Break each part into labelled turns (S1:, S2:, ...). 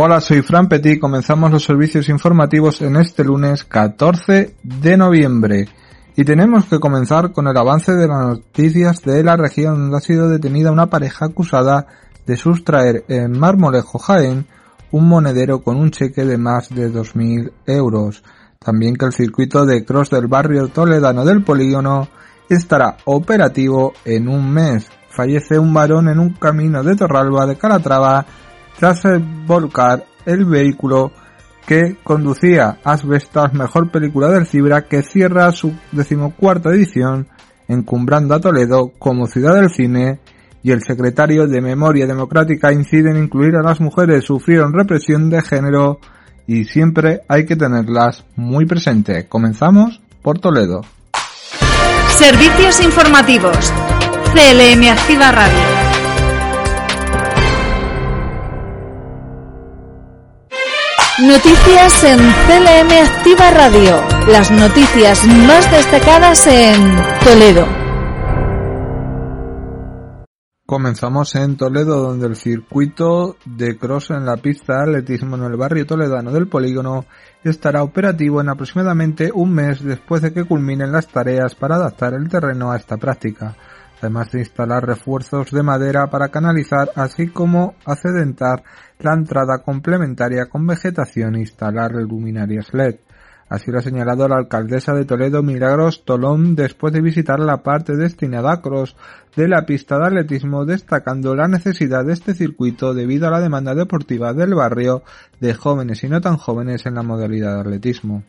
S1: Hola, soy Fran Petit. Comenzamos los servicios informativos en este lunes 14 de noviembre. Y tenemos que comenzar con el avance de las noticias de la región donde ha sido detenida una pareja acusada de sustraer en Marmolejo Jaén un monedero con un cheque de más de 2.000 euros. También que el circuito de cross del barrio toledano del polígono estará operativo en un mes. Fallece un varón en un camino de Torralba de Calatrava tras volcar el vehículo que conducía Asbestas, mejor película del Cibra, que cierra su decimocuarta edición, encumbrando a Toledo como ciudad del cine, y el secretario de Memoria Democrática incide en incluir a las mujeres sufrieron represión de género y siempre hay que tenerlas muy presente. Comenzamos por Toledo.
S2: Servicios informativos. CLM Activa Radio. Noticias en CLM Activa Radio. Las noticias más destacadas en Toledo.
S1: Comenzamos en Toledo, donde el circuito de cross en la pista de atletismo en el barrio toledano del polígono estará operativo en aproximadamente un mes después de que culminen las tareas para adaptar el terreno a esta práctica además de instalar refuerzos de madera para canalizar, así como acedentar la entrada complementaria con vegetación e instalar luminarias LED. Así lo ha señalado la alcaldesa de Toledo Milagros Tolón después de visitar la parte destinada a cross de la pista de atletismo destacando la necesidad de este circuito debido a la demanda deportiva del barrio de jóvenes y no tan jóvenes en la modalidad de atletismo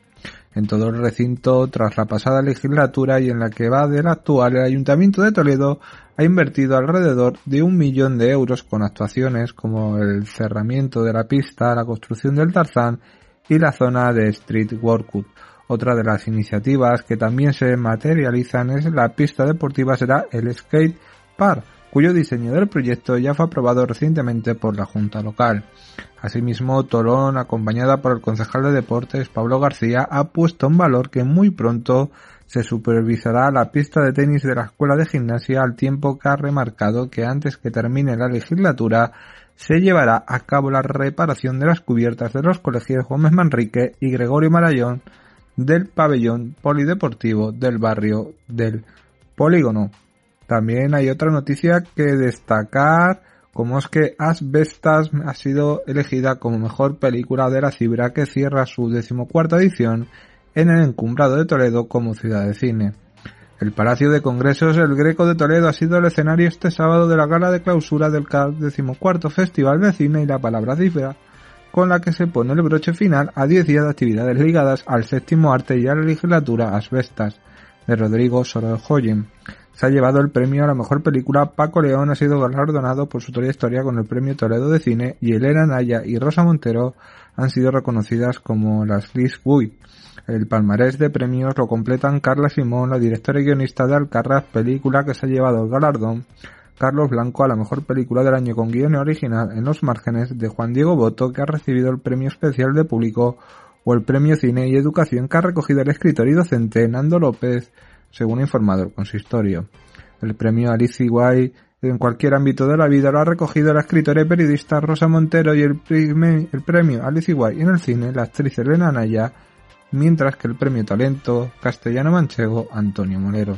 S1: en todo el recinto tras la pasada legislatura y en la que va del actual, el Ayuntamiento de Toledo ha invertido alrededor de un millón de euros con actuaciones como el cerramiento de la pista, la construcción del Tarzán y la zona de Street Workout. Otra de las iniciativas que también se materializan es la pista deportiva será el Skate Park, cuyo diseño del proyecto ya fue aprobado recientemente por la Junta Local. Asimismo, Tolón, acompañada por el concejal de deportes Pablo García, ha puesto en valor que muy pronto se supervisará la pista de tenis de la Escuela de Gimnasia al tiempo que ha remarcado que antes que termine la legislatura se llevará a cabo la reparación de las cubiertas de los colegios Gómez Manrique y Gregorio Marayón del pabellón polideportivo del barrio del Polígono. También hay otra noticia que destacar, como es que Asbestas ha sido elegida como mejor película de la Cibra que cierra su decimocuarta edición en el encumbrado de Toledo como ciudad de cine. El Palacio de Congresos El Greco de Toledo ha sido el escenario este sábado de la gala de clausura del decimocuarto Festival de Cine y la Palabra Cifra, con la que se pone el broche final a 10 días de actividades ligadas al séptimo arte y a la legislatura Asbestas, de Rodrigo Sorojoyen se ha llevado el premio a la mejor película. Paco León ha sido galardonado por su trayectoria con el premio Toledo de Cine y Elena Naya y Rosa Montero han sido reconocidas como las Liz Guy. El palmarés de premios lo completan Carla Simón, la directora y guionista de Alcarraz, película que se ha llevado el galardón, Carlos Blanco a la mejor película del año con guion original en los márgenes de Juan Diego Boto, que ha recibido el premio especial de público, o el premio Cine y Educación que ha recogido el escritor y docente Nando López, según ha informado el consistorio. El premio Alice Guay en cualquier ámbito de la vida lo ha recogido la escritora y periodista Rosa Montero y el, premio Alice Guay en el cine la actriz Elena Anaya, mientras que el premio Talento castellano manchego Antonio Molero.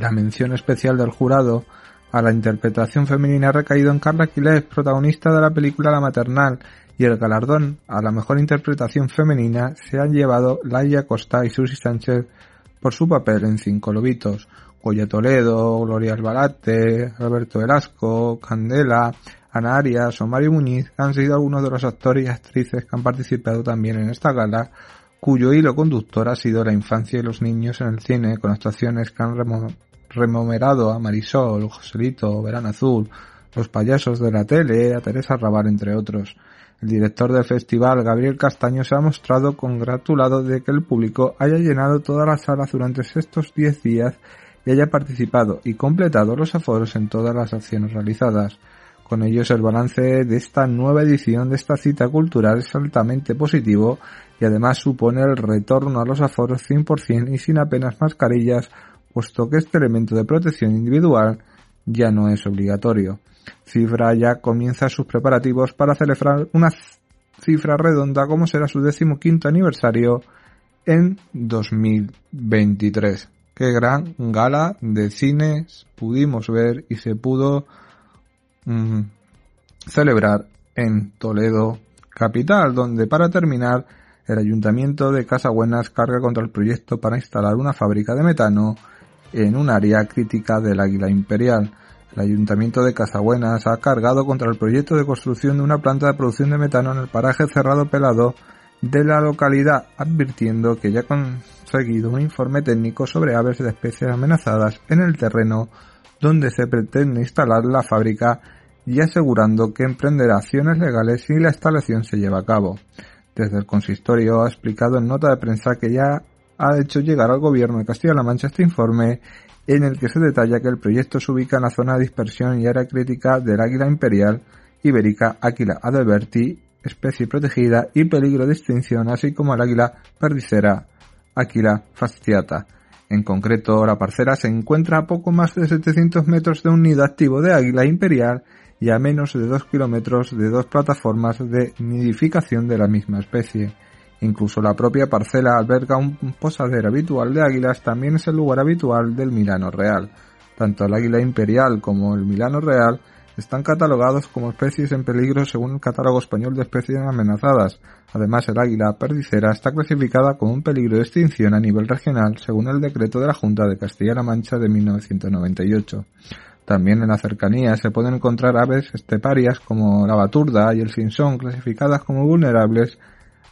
S1: La mención especial del jurado a la interpretación femenina ha recaído en Carla Quiles, protagonista de la película La Maternal, y el galardón a la mejor interpretación femenina se han llevado Laia Costa y Susi Sánchez por su papel en Cinco Lobitos. Goya Toledo, Gloria Albalate, Alberto Velasco, Candela, Ana Arias o Mario Muñiz han sido algunos de los actores y actrices que han participado también en esta gala, cuyo hilo conductor ha sido la infancia y los niños en el cine, con actuaciones que han remomerado a Marisol, Joselito, Verán Azul, los payasos de la tele, a Teresa Rabar, entre otros. El director del festival, Gabriel Castaño, se ha mostrado congratulado de que el público haya llenado todas las salas durante estos 10 días y haya participado y completado los aforos en todas las acciones realizadas. Con ellos el balance de esta nueva edición de esta cita cultural es altamente positivo y además supone el retorno a los aforos 100% y sin apenas mascarillas, puesto que este elemento de protección individual ya no es obligatorio. Cifra ya comienza sus preparativos para celebrar una cifra redonda como será su decimoquinto aniversario en 2023. Qué gran gala de cines pudimos ver y se pudo mm, celebrar en Toledo capital, donde para terminar el ayuntamiento de Casabuenas carga contra el proyecto para instalar una fábrica de metano en un área crítica del Águila Imperial. El ayuntamiento de Casabuenas ha cargado contra el proyecto de construcción de una planta de producción de metano en el paraje cerrado pelado de la localidad, advirtiendo que ya ha conseguido un informe técnico sobre aves de especies amenazadas en el terreno donde se pretende instalar la fábrica y asegurando que emprenderá acciones legales si la instalación se lleva a cabo. Desde el consistorio ha explicado en nota de prensa que ya ha hecho llegar al gobierno de Castilla-La Mancha este informe en el que se detalla que el proyecto se ubica en la zona de dispersión y área crítica del águila imperial ibérica Aquila adelberti, especie protegida y peligro de extinción, así como el águila perdicera Aquila fasciata. En concreto, la parcela se encuentra a poco más de 700 metros de un nido activo de águila imperial y a menos de 2 kilómetros de dos plataformas de nidificación de la misma especie. Incluso la propia parcela alberga un posadero habitual de águilas, también es el lugar habitual del Milano Real. Tanto el águila imperial como el Milano Real están catalogados como especies en peligro según el catálogo español de especies amenazadas. Además, el águila perdicera está clasificada como un peligro de extinción a nivel regional según el decreto de la Junta de Castilla-La Mancha de 1998. También en la cercanía se pueden encontrar aves esteparias como la baturda y el sinsón clasificadas como vulnerables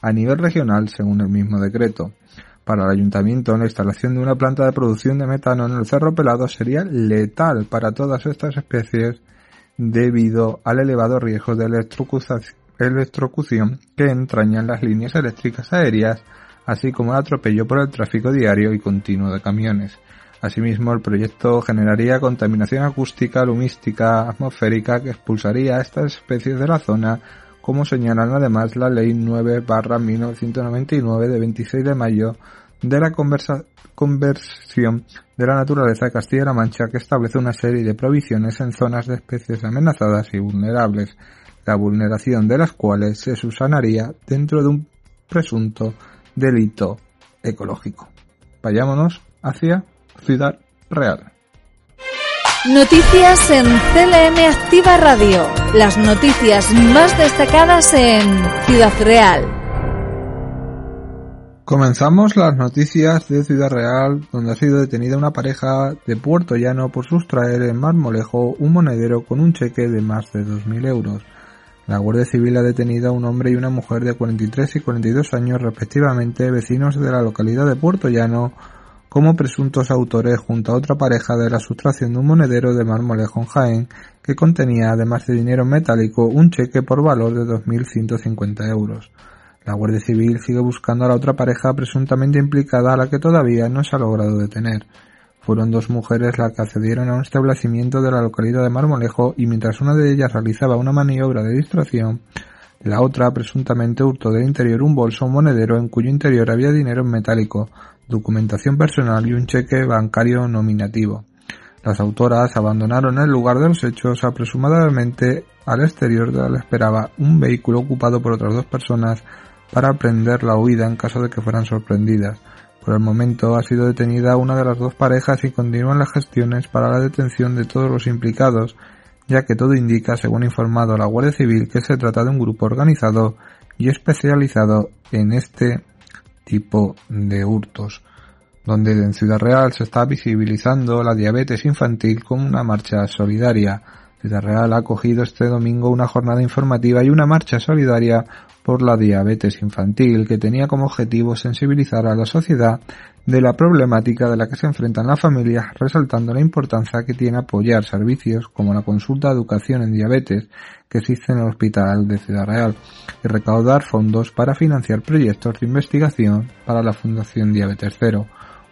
S1: a nivel regional según el mismo decreto. Para el ayuntamiento, la instalación de una planta de producción de metano en el Cerro Pelado sería letal para todas estas especies debido al elevado riesgo de electrocución que entrañan las líneas eléctricas aéreas, así como el atropello por el tráfico diario y continuo de camiones. Asimismo, el proyecto generaría contaminación acústica, lumística, atmosférica que expulsaría a estas especies de la zona, como señalan además la Ley 9-1999 de 26 de mayo de la conversión de la naturaleza de Castilla-La Mancha que establece una serie de provisiones en zonas de especies amenazadas y vulnerables, la vulneración de las cuales se subsanaría dentro de un presunto delito ecológico. Vayámonos hacia Ciudad Real.
S2: Noticias en CLM Activa Radio. Las noticias más destacadas en Ciudad Real.
S1: Comenzamos las noticias de Ciudad Real, donde ha sido detenida una pareja de Puerto Llano por sustraer en Marmolejo un monedero con un cheque de más de 2.000 euros. La Guardia Civil ha detenido a un hombre y una mujer de 43 y 42 años respectivamente, vecinos de la localidad de Puerto Llano, como presuntos autores junto a otra pareja de la sustracción de un monedero de marmolejo en Jaén que contenía, además de dinero metálico, un cheque por valor de 2.150 euros. La Guardia Civil sigue buscando a la otra pareja presuntamente implicada a la que todavía no se ha logrado detener. Fueron dos mujeres las que accedieron a un establecimiento de la localidad de Marmolejo y mientras una de ellas realizaba una maniobra de distracción, la otra presuntamente hurtó del interior un bolso monedero en cuyo interior había dinero en metálico, documentación personal y un cheque bancario nominativo. Las autoras abandonaron el lugar de los hechos apresuradamente al exterior de donde esperaba un vehículo ocupado por otras dos personas para prender la huida en caso de que fueran sorprendidas. Por el momento ha sido detenida una de las dos parejas y continúan las gestiones para la detención de todos los implicados, ya que todo indica, según informado la Guardia Civil, que se trata de un grupo organizado y especializado en este tipo de hurtos, donde en Ciudad Real se está visibilizando la diabetes infantil con una marcha solidaria. Ciudad Real ha acogido este domingo una jornada informativa y una marcha solidaria por la diabetes infantil que tenía como objetivo sensibilizar a la sociedad de la problemática de la que se enfrentan las familias, resaltando la importancia que tiene apoyar servicios como la consulta de educación en diabetes que existe en el Hospital de Ciudad Real y recaudar fondos para financiar proyectos de investigación para la Fundación Diabetes Cero,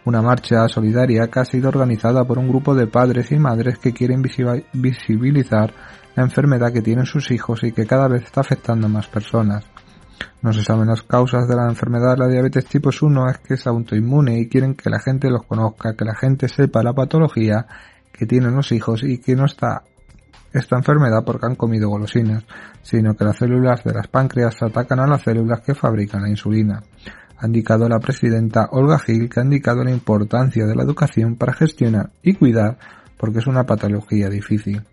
S1: una marcha solidaria que ha sido organizada por un grupo de padres y madres que quieren visibilizar la enfermedad que tienen sus hijos y que cada vez está afectando a más personas. No se saben las causas de la enfermedad de la diabetes tipo 1, es que es autoinmune y quieren que la gente los conozca, que la gente sepa la patología que tienen los hijos y que no está esta enfermedad porque han comido golosinas, sino que las células de las páncreas atacan a las células que fabrican la insulina. Ha indicado la presidenta Olga Gil que ha indicado la importancia de la educación para gestionar y cuidar porque es una patología difícil.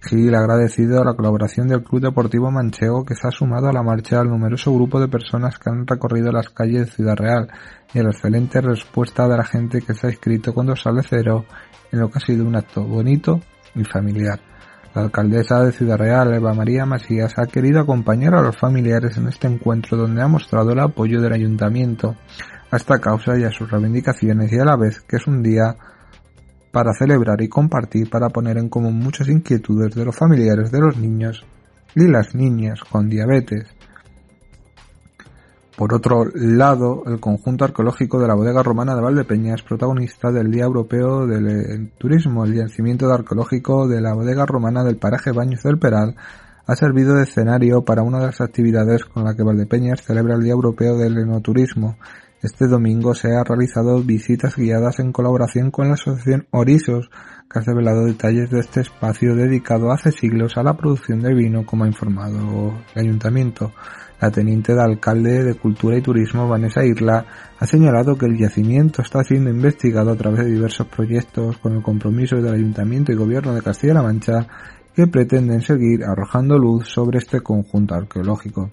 S1: Gil ha agradecido la colaboración del Club Deportivo Manchego que se ha sumado a la marcha al numeroso grupo de personas que han recorrido las calles de Ciudad Real y a la excelente respuesta de la gente que se ha inscrito con dos sale cero en lo que ha sido un acto bonito y familiar. La alcaldesa de Ciudad Real, Eva María Masías, ha querido acompañar a los familiares en este encuentro donde ha mostrado el apoyo del ayuntamiento a esta causa y a sus reivindicaciones y a la vez que es un día para celebrar y compartir para poner en común muchas inquietudes de los familiares de los niños y las niñas con diabetes. Por otro lado, el conjunto arqueológico de la bodega romana de Valdepeña es protagonista del Día Europeo del Turismo. El yacimiento arqueológico de la bodega romana del paraje Baños del Peral ha servido de escenario para una de las actividades con la que Valdepeñas celebra el Día Europeo del Enoturismo. Este domingo se han realizado visitas guiadas en colaboración con la Asociación Orisos, que ha revelado detalles de este espacio dedicado hace siglos a la producción de vino, como ha informado el ayuntamiento. La teniente de alcalde de Cultura y Turismo, Vanessa Irla, ha señalado que el yacimiento está siendo investigado a través de diversos proyectos con el compromiso del ayuntamiento y gobierno de Castilla-La Mancha que pretenden seguir arrojando luz sobre este conjunto arqueológico.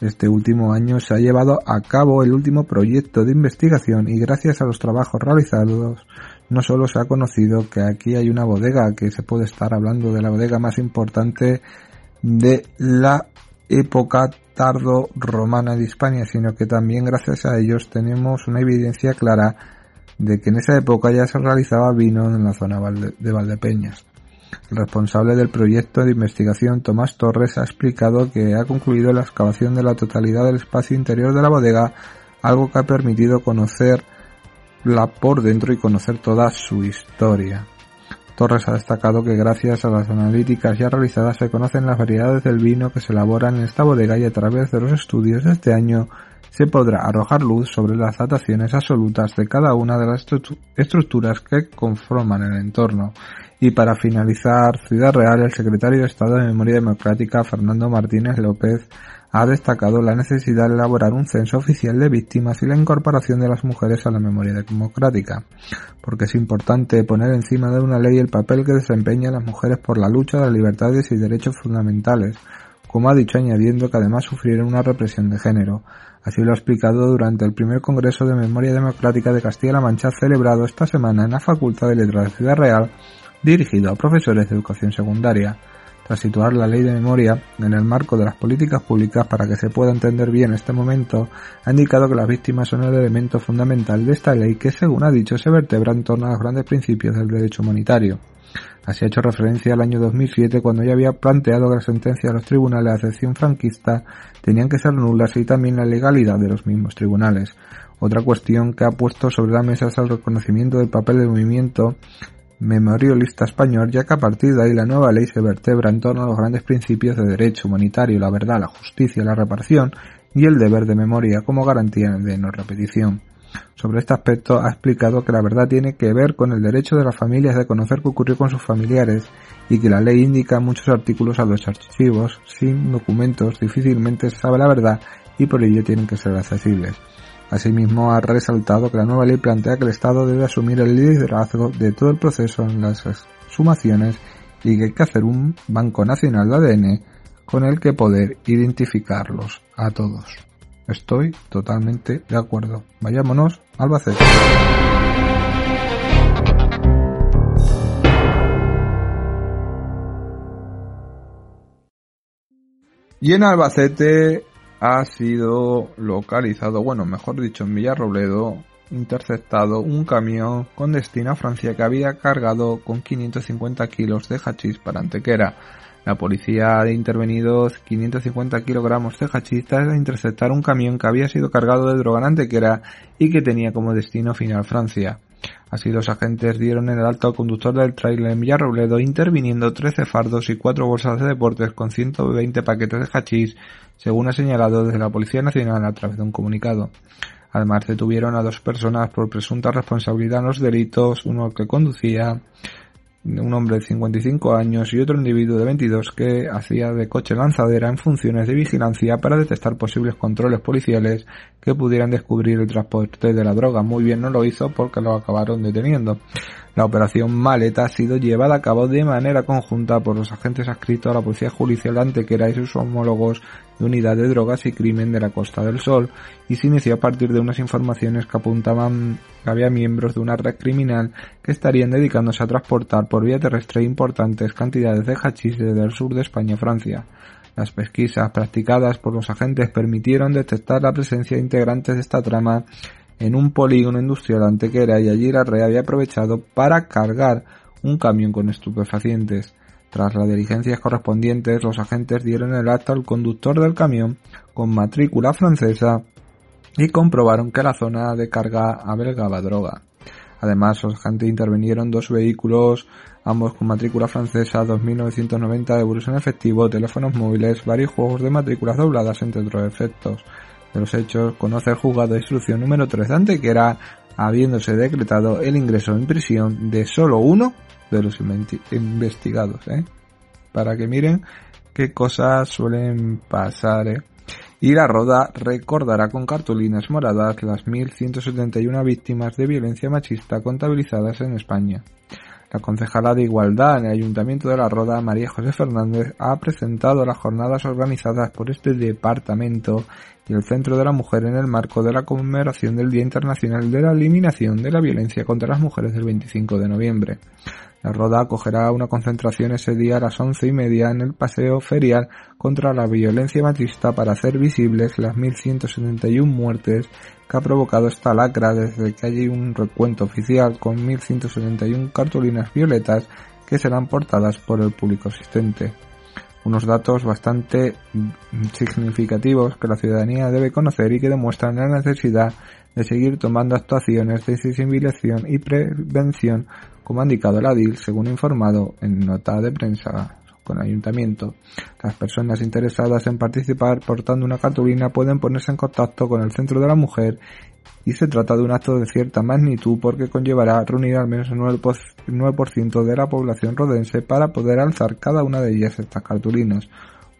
S1: Este último año se ha llevado a cabo el último proyecto de investigación y gracias a los trabajos realizados no solo se ha conocido que aquí hay una bodega, que se puede estar hablando de la bodega más importante de la época tardo romana de España, sino que también gracias a ellos tenemos una evidencia clara de que en esa época ya se realizaba vino en la zona de Valdepeñas. El responsable del proyecto de investigación, Tomás Torres, ha explicado que ha concluido la excavación de la totalidad del espacio interior de la bodega, algo que ha permitido conocerla por dentro y conocer toda su historia. Torres ha destacado que gracias a las analíticas ya realizadas se conocen las variedades del vino que se elaboran en esta bodega y a través de los estudios de este año se podrá arrojar luz sobre las dataciones absolutas de cada una de las estructuras que conforman el entorno. Y para finalizar, Ciudad Real, el secretario de Estado de Memoria Democrática, Fernando Martínez López, ha destacado la necesidad de elaborar un censo oficial de víctimas y la incorporación de las mujeres a la memoria democrática, porque es importante poner encima de una ley el papel que desempeñan las mujeres por la lucha de las libertades y derechos fundamentales, como ha dicho añadiendo que además sufrieron una represión de género. Así lo ha explicado durante el primer Congreso de Memoria Democrática de Castilla-La Mancha celebrado esta semana en la Facultad de Letras de Ciudad Real dirigido a profesores de educación secundaria. Tras situar la ley de memoria en el marco de las políticas públicas para que se pueda entender bien este momento, ha indicado que las víctimas son el elemento fundamental de esta ley que, según ha dicho, se vertebra en torno a los grandes principios del derecho humanitario. Así ha hecho referencia al año 2007 cuando ya había planteado que las sentencias de los tribunales de excepción franquista tenían que ser nulas y también la legalidad de los mismos tribunales. Otra cuestión que ha puesto sobre la mesa es el reconocimiento del papel del movimiento memorialista español, ya que a partir de ahí la nueva ley se vertebra en torno a los grandes principios de derecho humanitario, la verdad, la justicia, la reparación y el deber de memoria como garantía de no repetición. Sobre este aspecto ha explicado que la verdad tiene que ver con el derecho de las familias de conocer qué ocurrió con sus familiares y que la ley indica muchos artículos a los archivos sin documentos difícilmente sabe la verdad y por ello tienen que ser accesibles. Asimismo, ha resaltado que la nueva ley plantea que el Estado debe asumir el liderazgo de todo el proceso en las sumaciones y que hay que hacer un Banco Nacional de ADN con el que poder identificarlos a todos. Estoy totalmente de acuerdo. Vayámonos al Albacete. Y en Albacete ha sido localizado, bueno, mejor dicho, en Villarrobledo, interceptado un camión con destino a Francia que había cargado con 550 kilos de hachís para Antequera. La policía ha intervenido 550 kilogramos de hachís tras interceptar un camión que había sido cargado de droga en Antequera y que tenía como destino final Francia. Así los agentes dieron en el alto al conductor del trailer en Villarrobledo interviniendo 13 fardos y 4 bolsas de deportes con 120 paquetes de hachís, según ha señalado desde la Policía Nacional a través de un comunicado. Además detuvieron a dos personas por presunta responsabilidad en los delitos, uno que conducía un hombre de 55 años y otro individuo de 22 que hacía de coche lanzadera en funciones de vigilancia para detectar posibles controles policiales que pudieran descubrir el transporte de la droga. Muy bien no lo hizo porque lo acabaron deteniendo. La operación Maleta ha sido llevada a cabo de manera conjunta por los agentes adscritos a la Policía Judicial Antequera y sus homólogos de Unidad de Drogas y Crimen de la Costa del Sol y se inició a partir de unas informaciones que apuntaban que había miembros de una red criminal que estarían dedicándose a transportar por vía terrestre importantes cantidades de hachís desde el sur de España a Francia. Las pesquisas practicadas por los agentes permitieron detectar la presencia de integrantes de esta trama en un polígono industrial Antequera y allí la red había aprovechado para cargar un camión con estupefacientes. Tras las diligencias correspondientes, los agentes dieron el acta al conductor del camión con matrícula francesa y comprobaron que la zona de carga albergaba droga. Además, los agentes intervinieron dos vehículos, ambos con matrícula francesa, 2.990 euros en efectivo, teléfonos móviles, varios juegos de matrículas dobladas, entre otros efectos de los hechos conoce el juzgado de instrucción número 3 de Antequera, habiéndose decretado el ingreso en prisión de solo uno de los investigados, ¿eh? Para que miren qué cosas suelen pasar, ¿eh? Y la Roda recordará con cartulinas moradas las 1.171 víctimas de violencia machista contabilizadas en España. La concejala de Igualdad en el Ayuntamiento de La Roda, María José Fernández, ha presentado las jornadas organizadas por este departamento y el Centro de la Mujer en el marco de la conmemoración del Día Internacional de la Eliminación de la Violencia contra las Mujeres del 25 de noviembre. La Roda acogerá una concentración ese día a las once y media en el Paseo Ferial contra la violencia machista para hacer visibles las 1.171 muertes que ha provocado esta lacra desde que hay un recuento oficial con 1.171 cartulinas violetas que serán portadas por el público asistente. Unos datos bastante significativos que la ciudadanía debe conocer y que demuestran la necesidad de seguir tomando actuaciones de sensibilización y prevención como ha indicado la DIL, según informado en nota de prensa con ayuntamiento. Las personas interesadas en participar portando una cartulina pueden ponerse en contacto con el Centro de la Mujer y se trata de un acto de cierta magnitud porque conllevará reunir al menos el 9% de la población rodense para poder alzar cada una de ellas estas cartulinas.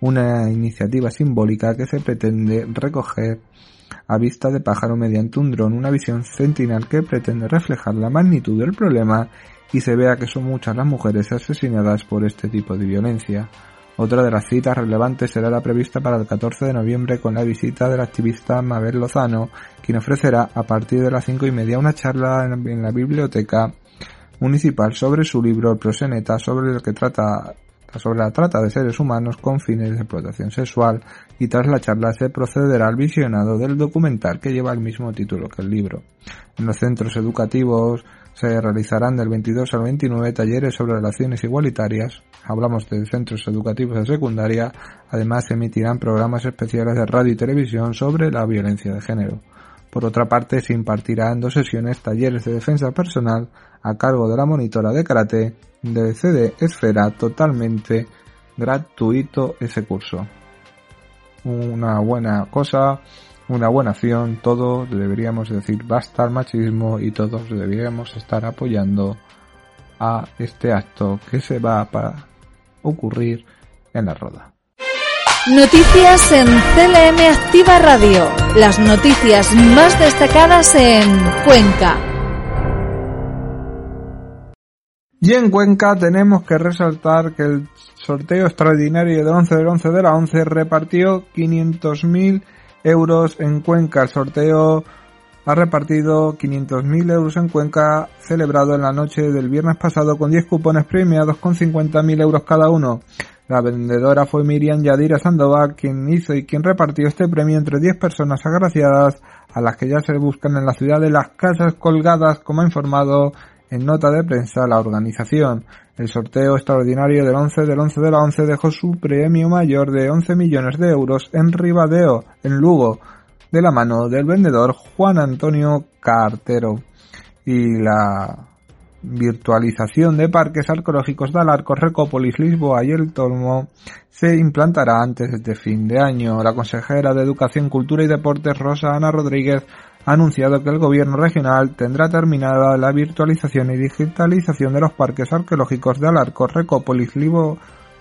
S1: Una iniciativa simbólica que se pretende recoger a vista de pájaro mediante un dron, una visión centinal que pretende reflejar la magnitud del problema y se vea que son muchas las mujeres asesinadas por este tipo de violencia. Otra de las citas relevantes será la prevista para el 14 de noviembre con la visita del activista Mabel Lozano, quien ofrecerá a partir de las cinco y media una charla en la biblioteca municipal sobre su libro Proseneta, sobre el que trata sobre la trata de seres humanos con fines de explotación sexual y tras la charla se procederá al visionado del documental que lleva el mismo título que el libro. En los centros educativos se realizarán del 22 al 29 talleres sobre relaciones igualitarias, hablamos de centros educativos de secundaria, además se emitirán programas especiales de radio y televisión sobre la violencia de género. Por otra parte, se impartirán dos sesiones talleres de defensa personal a cargo de la monitora de karate del CD Esfera totalmente gratuito ese curso. Una buena cosa una buena acción, todos deberíamos decir basta al machismo y todos deberíamos estar apoyando a este acto que se va a ocurrir en la roda.
S2: Noticias en CLM Activa Radio. Las noticias más destacadas en Cuenca.
S1: Y en Cuenca tenemos que resaltar que el sorteo extraordinario del 11 del 11 de la 11 repartió 500.000 euros en Cuenca. El sorteo ha repartido 500.000 euros en Cuenca, celebrado en la noche del viernes pasado con 10 cupones premiados con 50.000 euros cada uno. La vendedora fue Miriam Yadira Sandoval, quien hizo y quien repartió este premio entre 10 personas agraciadas, a las que ya se buscan en la ciudad de las casas colgadas, como ha informado en nota de prensa la organización. El sorteo extraordinario del 11 del 11 de la 11 dejó su premio mayor de 11 millones de euros en Ribadeo, en Lugo, de la mano del vendedor Juan Antonio Cartero. Y la virtualización de parques arqueológicos de Alarcos, Recópolis, Lisboa y El Tolmo se implantará antes de fin de año. La consejera de Educación, Cultura y Deportes, Rosa Ana Rodríguez, ha anunciado que el gobierno regional tendrá terminada la virtualización y digitalización de los parques arqueológicos de Alarco, Recópolis, Libo,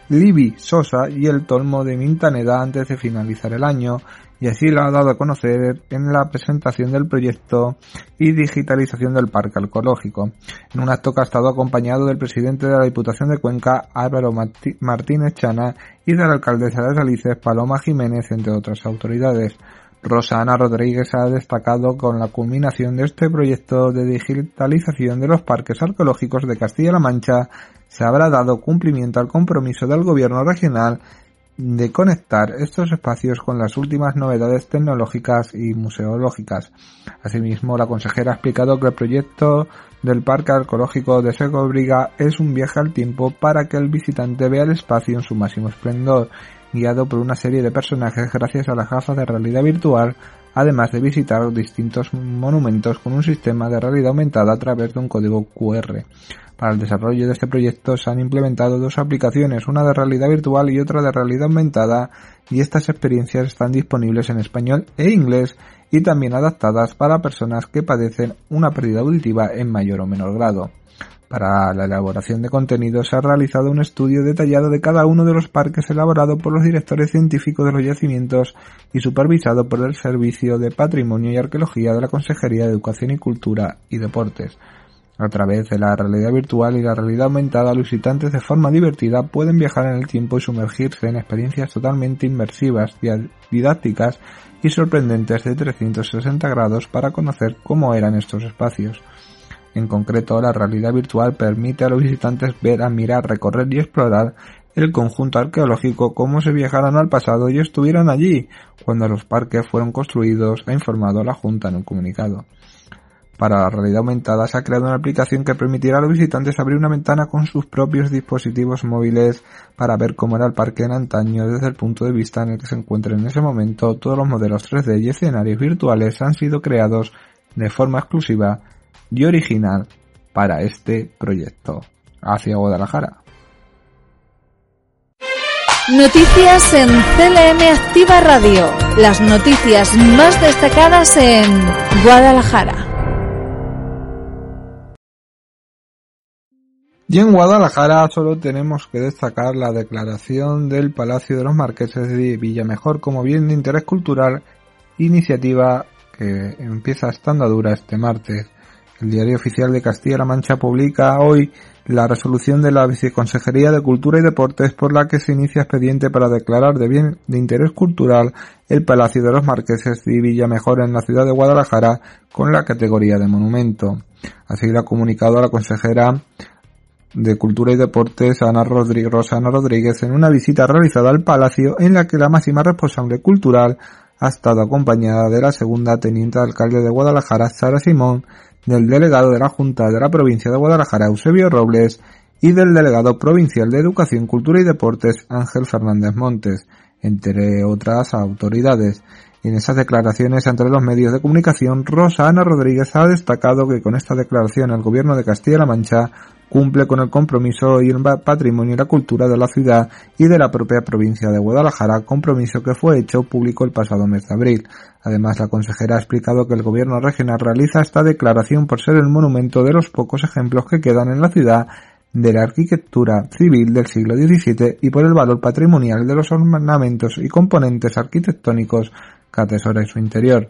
S1: Libi, Sosa y el Tolmo de Mintaneda antes de finalizar el año, y así lo ha dado a conocer en la presentación del proyecto y digitalización del parque arqueológico, en un acto que ha estado acompañado del presidente de la Diputación de Cuenca, Álvaro Martínez Chana, y de la alcaldesa de Salices, Paloma Jiménez, entre otras autoridades. Rosana Rodríguez ha destacado con la culminación de este proyecto de digitalización de los parques arqueológicos de Castilla-La Mancha se habrá dado cumplimiento al compromiso del gobierno regional de conectar estos espacios con las últimas novedades tecnológicas y museológicas. Asimismo, la consejera ha explicado que el proyecto del Parque Arqueológico de Segobriga es un viaje al tiempo para que el visitante vea el espacio en su máximo esplendor, guiado por una serie de personajes gracias a las gafas de realidad virtual, además de visitar distintos monumentos con un sistema de realidad aumentada a través de un código QR. Para el desarrollo de este proyecto se han implementado dos aplicaciones, una de realidad virtual y otra de realidad aumentada, y estas experiencias están disponibles en español e inglés y también adaptadas para personas que padecen una pérdida auditiva en mayor o menor grado. Para la elaboración de contenidos se ha realizado un estudio detallado de cada uno de los parques elaborado por los directores científicos de los yacimientos y supervisado por el Servicio de Patrimonio y Arqueología de la Consejería de Educación y Cultura y Deportes. A través de la realidad virtual y la realidad aumentada, los visitantes de forma divertida pueden viajar en el tiempo y sumergirse en experiencias totalmente inmersivas, didácticas y sorprendentes de 360 grados para conocer cómo eran estos espacios. En concreto, la realidad virtual permite a los visitantes ver, admirar, recorrer y explorar el conjunto arqueológico como si viajaran al pasado y estuvieran allí cuando los parques fueron construidos, ha informado la Junta en un comunicado. Para la realidad aumentada se ha creado una aplicación que permitirá a los visitantes abrir una ventana con sus propios dispositivos móviles para ver cómo era el parque en antaño desde el punto de vista en el que se encuentra en ese momento. Todos los modelos 3D y escenarios virtuales han sido creados de forma exclusiva y original para este proyecto. Hacia Guadalajara.
S2: Noticias en CLM Activa Radio. Las noticias más destacadas en Guadalajara.
S1: Y en Guadalajara solo tenemos que destacar la declaración del Palacio de los Marqueses de Villamejor como bien de interés cultural, iniciativa que empieza esta andadura este martes. El Diario Oficial de Castilla-La Mancha publica hoy la resolución de la Viceconsejería de Cultura y Deportes por la que se inicia expediente para declarar de bien de interés cultural el Palacio de los Marqueses de Villamejor en la ciudad de Guadalajara con la categoría de monumento. Así lo ha comunicado la consejera de Cultura y Deportes Ana Rodríguez, Rosana Rodríguez en una visita realizada al Palacio en la que la máxima responsable cultural ha estado acompañada de la segunda teniente alcalde de Guadalajara, Sara Simón, del delegado de la Junta de la provincia de Guadalajara, Eusebio Robles, y del delegado provincial de Educación, Cultura y Deportes, Ángel Fernández Montes, entre otras autoridades. En esas declaraciones entre los medios de comunicación, Rosa Ana Rodríguez ha destacado que con esta declaración el gobierno de Castilla-La Mancha cumple con el compromiso y el patrimonio y la cultura de la ciudad y de la propia provincia de Guadalajara, compromiso que fue hecho público el pasado mes de abril. Además, la consejera ha explicado que el gobierno regional realiza esta declaración por ser el monumento de los pocos ejemplos que quedan en la ciudad de la arquitectura civil del siglo XVII y por el valor patrimonial de los ornamentos y componentes arquitectónicos que atesora en su interior.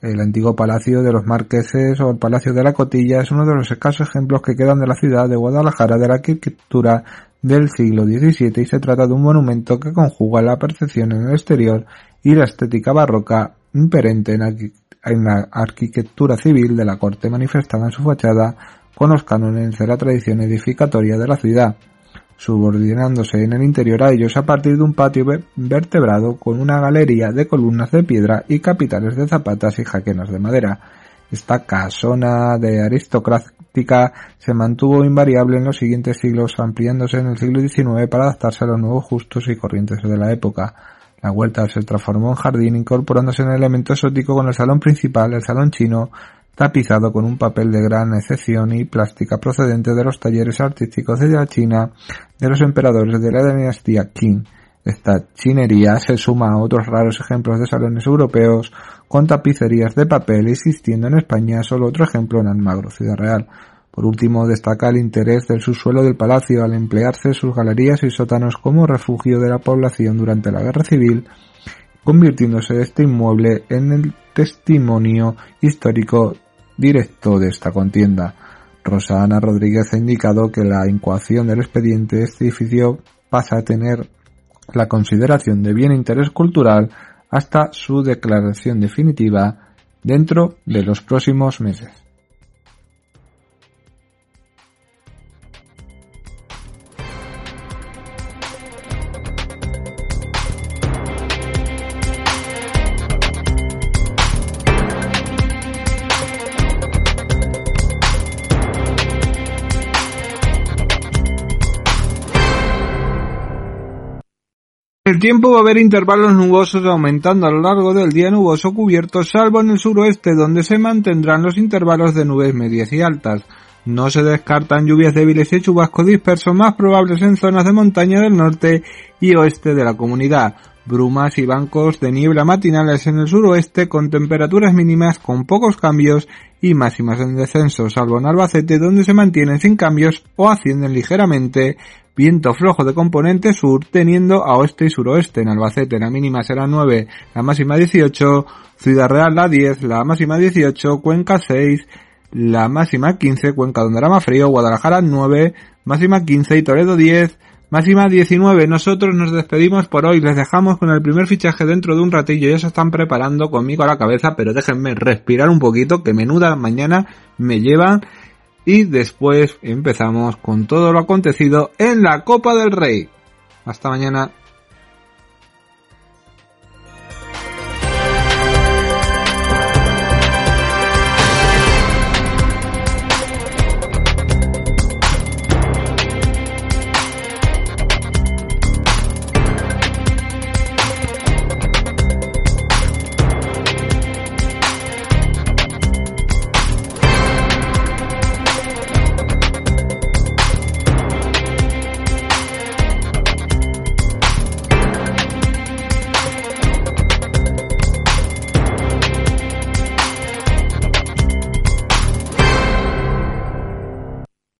S1: El antiguo Palacio de los Marqueses o el Palacio de la Cotilla es uno de los escasos ejemplos que quedan de la ciudad de Guadalajara de la arquitectura del siglo XVII y se trata de un monumento que conjuga la percepción en el exterior y la estética barroca imperente en la arquitectura civil de la corte manifestada en su fachada con los cánones de la tradición edificatoria de la ciudad subordinándose en el interior a ellos a partir de un patio vertebrado con una galería de columnas de piedra y capitales de zapatas y jaquenas de madera. Esta casona de aristocrática se mantuvo invariable en los siguientes siglos, ampliándose en el siglo XIX para adaptarse a los nuevos justos y corrientes de la época. La vuelta se transformó en jardín, incorporándose en el elemento exótico con el salón principal, el salón chino, tapizado con un papel de gran excepción y plástica procedente de los talleres artísticos de la China de los emperadores de la dinastía Qing. Esta chinería se suma a otros raros ejemplos de salones europeos con tapicerías de papel, existiendo en España solo otro ejemplo en Almagro, Ciudad Real. Por último, destaca el interés del subsuelo del palacio al emplearse sus galerías y sótanos como refugio de la población durante la guerra civil, convirtiéndose este inmueble en el testimonio histórico directo de esta contienda. Rosana Rodríguez ha indicado que la incoación del expediente de este edificio pasa a tener la consideración de bien interés cultural hasta su declaración definitiva dentro de los próximos meses. El tiempo va a haber intervalos nubosos aumentando a lo largo del día nuboso cubierto, salvo en el suroeste donde se mantendrán los intervalos de nubes medias y altas. No se descartan lluvias débiles y chubascos dispersos más probables en zonas de montaña del norte y oeste de la comunidad. Brumas y bancos de niebla matinales en el suroeste con temperaturas mínimas con pocos cambios y máximas en descenso, salvo en Albacete donde se mantienen sin cambios o ascienden ligeramente Viento flojo de componente sur teniendo a oeste y suroeste. En Albacete la mínima será 9, la máxima 18. Ciudad Real la 10, la máxima 18. Cuenca 6, la máxima 15. Cuenca donde era más frío. Guadalajara 9, máxima 15 y Toledo 10. Máxima 19. Nosotros nos despedimos por hoy. Les dejamos con el primer fichaje dentro de un ratillo. Ya se están preparando conmigo a la cabeza, pero déjenme respirar un poquito, que menuda mañana me llevan y después empezamos con todo lo acontecido en la Copa del Rey. Hasta mañana.